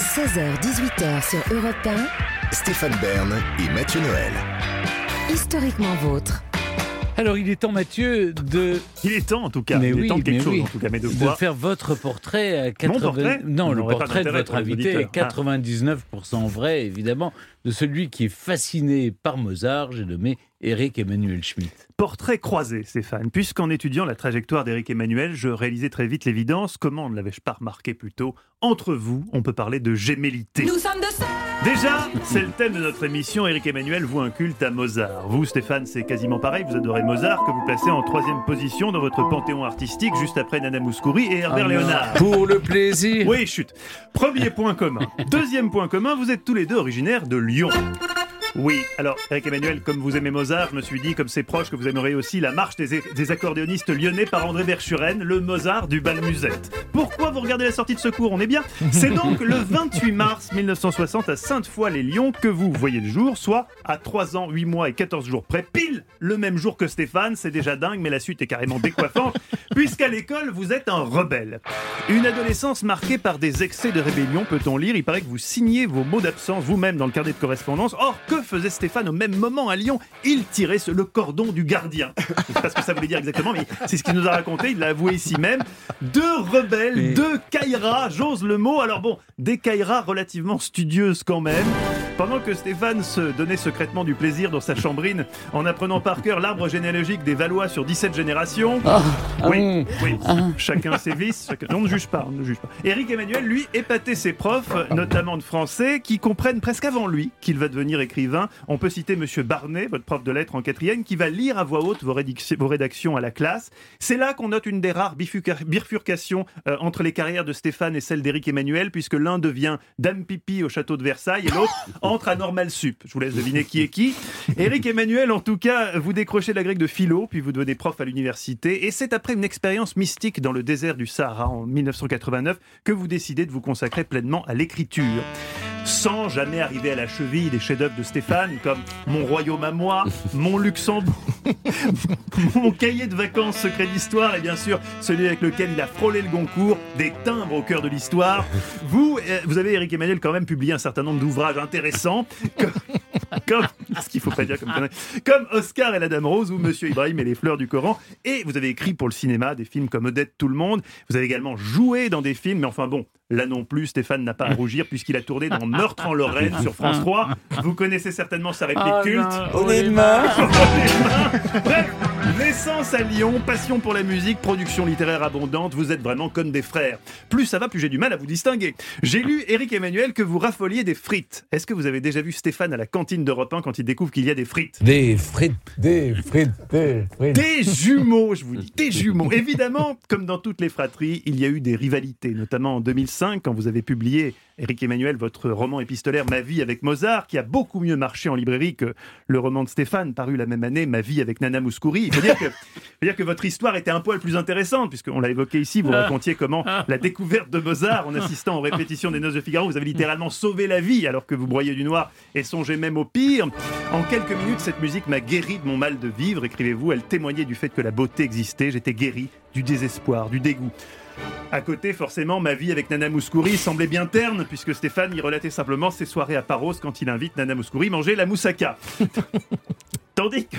16h-18h sur Europe 1, Stéphane Bern et Mathieu Noël. historiquement vôtre. Alors, il est temps, Mathieu, de, Il est temps en tout cas. Mais il est oui, temps de quelque mais chose oui. en tout cas. Mais de de quoi faire votre portrait à 80... portrait Non, Vous le portrait de votre invité est auditeurs. Ah. 99% vrai, évidemment, de celui qui est fasciné par Mozart. J'ai nommé Eric Emmanuel Schmitt. Portrait croisé, Stéphane. Puisqu'en étudiant la trajectoire d'Éric Emmanuel, je réalisais très vite l'évidence. Comment ne l'avais-je pas remarqué plus tôt Entre vous, on peut parler de gémellité? Nous sommes de Déjà, c'est le thème de notre émission. Éric Emmanuel voue un culte à Mozart. Vous, Stéphane, c'est quasiment pareil. Vous adorez Mozart, que vous placez en troisième position dans votre panthéon artistique, juste après Nana Mouskouri et Herbert Léonard. Pour le plaisir. Oui, chut. Premier point commun. Deuxième point commun, vous êtes tous les deux originaires de Lyon. Oui, alors Eric Emmanuel, comme vous aimez Mozart, je me suis dit, comme c'est proche, que vous aimeriez aussi la marche des, des accordéonistes lyonnais par André Verschuren, le Mozart du bal musette. Pourquoi vous regardez la sortie de secours On est bien C'est donc le 28 mars 1960 à Sainte-Foy-les-Lyons que vous voyez le jour, soit à 3 ans, 8 mois et 14 jours près, pile le même jour que Stéphane. C'est déjà dingue, mais la suite est carrément décoiffante, puisqu'à l'école, vous êtes un rebelle. Une adolescence marquée par des excès de rébellion, peut-on lire? Il paraît que vous signez vos mots d'absence vous-même dans le carnet de correspondance. Or, que faisait Stéphane au même moment à Lyon Il tirait le cordon du gardien. Je sais pas ce que ça voulait dire exactement, mais c'est ce qu'il nous a raconté. Il l'a avoué ici même. Deux rebelles, Mais- deux Kaira, j'ose le mot. Alors bon, des Kaira relativement studieuses quand même. Pendant que Stéphane se donnait secrètement du plaisir dans sa chambrine en apprenant par cœur l'arbre généalogique des Valois sur 17 générations. Oui, oui. Chacun ses vices. chacun- On ne juge pas, on ne juge pas. Éric Emmanuel, lui, épatait ses profs, notamment de français, qui comprennent presque avant lui qu'il va devenir écrivain. On peut citer Monsieur Barnet, votre prof de lettres en quatrième, qui va lire à voix haute vos, vos rédactions à la classe. C'est là qu'on note une des rares bifurca- bifurcations euh, entre les carrières de Stéphane et celle d'Éric Emmanuel, puisque l'un devient Dame Pipi au château de Versailles et l'autre entre à Normal Sup. Je vous laisse deviner qui est qui. Éric Emmanuel, en tout cas, vous décrochez la grecque de philo, puis vous devenez prof à l'université, et c'est après une expérience mystique dans le désert du Sahara en 1989 que vous décidez de vous consacrer pleinement à l'écriture. Sans jamais arriver à la cheville des chefs-d'œuvre de Stéphane, comme Mon royaume à moi, Mon Luxembourg, Mon cahier de vacances secret d'histoire, et bien sûr celui avec lequel il a frôlé le Goncourt, des timbres au cœur de l'histoire. Vous, euh, vous avez, Eric Emmanuel, quand même publié un certain nombre d'ouvrages intéressants, comme ce qu'il faut pas dire comme Oscar et la Dame Rose ou Monsieur Ibrahim et les fleurs du Coran. Et vous avez écrit pour le cinéma des films comme Odette Tout le Monde. Vous avez également joué dans des films, mais enfin bon, là non plus, Stéphane n'a pas à rougir puisqu'il a tourné dans Meurtre en Lorraine sur France 3. Vous connaissez certainement sa réplique Ah, culte. non, naissance à Lyon, passion pour la musique, production littéraire abondante, vous êtes vraiment comme des frères. Plus ça va, plus j'ai du mal à vous distinguer. J'ai lu, Eric Emmanuel, que vous raffoliez des frites. Est-ce que vous avez déjà vu Stéphane à la cantine d'Europe 1 quand il découvre qu'il y a des frites? Des frites, des frites, des frites. des jumeaux, je vous dis, des jumeaux. Évidemment, comme dans toutes les fratries, il y a eu des rivalités, notamment en 2005, quand vous avez publié, Éric Emmanuel, votre roman épistolaire Ma vie avec Mozart, qui a beaucoup mieux marché en librairie que le roman de Stéphane, paru la même année, Ma vie avec Nana Mouskouri. Il faut dire que, faut dire que votre histoire était un poil plus intéressante, puisqu'on l'a évoqué ici, vous racontiez comment la découverte de Mozart, en assistant aux répétitions des Noces de Figaro, vous avez littéralement sauvé la vie, alors que vous broyez du noir et songez même au pire. En quelques minutes, cette musique m'a guéri de mon mal de vivre, écrivez-vous. Elle témoignait du fait que la beauté existait. J'étais guéri du désespoir, du dégoût. À côté, forcément, ma vie avec Nana Mouskouri semblait bien terne, puisque Stéphane y relatait simplement ses soirées à Paros quand il invite Nana Mouskouri manger la moussaka. Tandis que,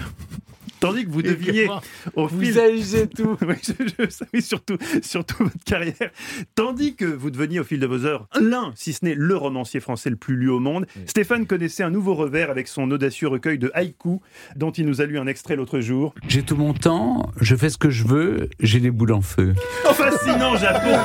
tandis que vous deviniez au fil... Vous tout. Oui, je, je- ça, oui, surtout, surtout votre carrière. Tandis que vous deveniez au fil de vos heures l'un, si ce n'est le romancier français le plus lu au monde, Stéphane connaissait un nouveau revers avec son audacieux recueil de haïkus, dont il nous a lu un extrait l'autre jour. J'ai tout mon temps, je fais ce que je veux, j'ai les boules en feu. Oh, fascinant Japon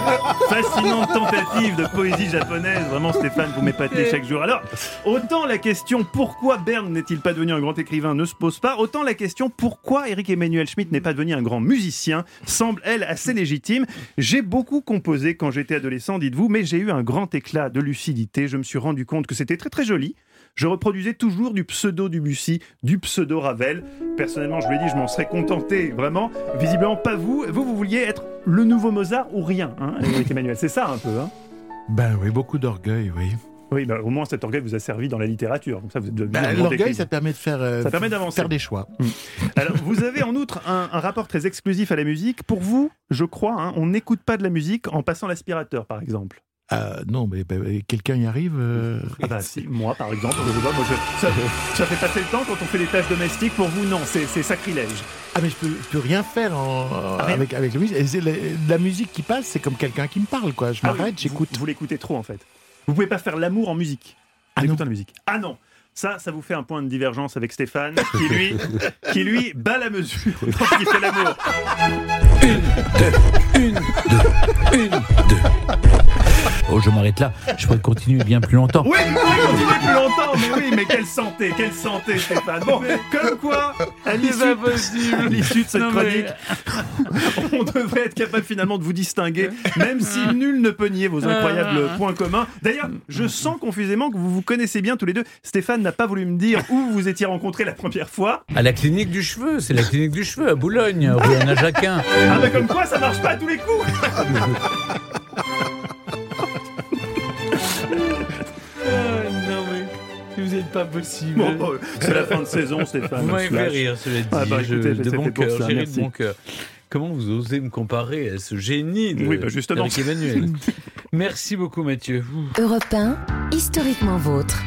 Fascinante tentative de poésie japonaise. Vraiment, Stéphane, vous m'épatez chaque jour. Alors, autant la question pourquoi Berne n'est-il pas devenu un grand écrivain ne se pose pas, autant la question pourquoi Eric Emmanuel Schmitt n'est pas devenu un grand musicien semble, elle, assez légitime. J'ai beaucoup composé quand j'étais adolescent, dites-vous, mais j'ai eu un grand éclat de lucidité. Je me suis rendu compte que c'était très très joli. Je reproduisais toujours du pseudo Debussy, du pseudo Ravel. Personnellement, je lui ai dit, je m'en serais contenté, vraiment. Visiblement, pas vous. Vous, vous vouliez être le nouveau Mozart ou rien, hein, Eric Emmanuel. C'est ça un peu, hein Ben oui, beaucoup d'orgueil, oui. Oui, bah, au moins cet orgueil vous a servi dans la littérature. Comme ça, vous êtes grand L'orgueil, ça permet de faire, euh, Ça permet d'avancer. faire des choix. Alors, vous avez en outre un, un rapport très exclusif à la musique. Pour vous, je crois, hein, on n'écoute pas de la musique en passant l'aspirateur, par exemple. Ah, non, mais bah, quelqu'un y arrive euh, Ah bah si, moi par exemple, je moi, je- ça, ça fait passer le temps quand on fait les tâches domestiques. Pour vous, non, c'est c'est sacrilège. Ah, mais je peux, je peux rien faire en- rien. avec, avec la musique. La, la musique qui passe, c'est comme quelqu'un qui me parle, quoi. Je Ah oui, m'arrête, vous- j'écoute. Vous, l'écoutez trop en fait. Vous pouvez pas faire l'amour en musique. Ah En non. écoutant la musique. Ah non. Ça, ça vous fait un point de divergence avec Stéphane, qui lui, qui lui bat la mesure lorsqu'il fait l'amour. Une, deux, une, deux. Oh, je m'arrête là. Je pourrais continuer bien plus longtemps. Oui, vous pouvez continuer plus longtemps, mais oui, mais quelle santé, quelle santé, Stéphane. Bon, comme quoi, à l'issue de cette Non, mais- chronique, on devrait être capable finalement de vous distinguer, même si nul ne peut nier vos incroyables points communs. D'ailleurs, je sens confusément que vous vous connaissez bien tous les deux. Stéphane n'a pas voulu me dire où vous étiez rencontrés la première fois. À la clinique du cheveu, c'est la clinique du cheveu à Boulogne, rue Anna Jacquin. Ah bah comme quoi, ça marche pas à tous les coups pas possible. Bon, c'est la fin de saison, Stéphane. vous m'avez fait rire, cela dit. Ah bah, Je- écoutez, de c'était bon cœur, ça, de bon cœur. Comment vous osez me comparer à ce génie de Oui, bah, justement. Eric Emmanuel? Merci beaucoup Mathieu. Europe 1, historiquement vôtre.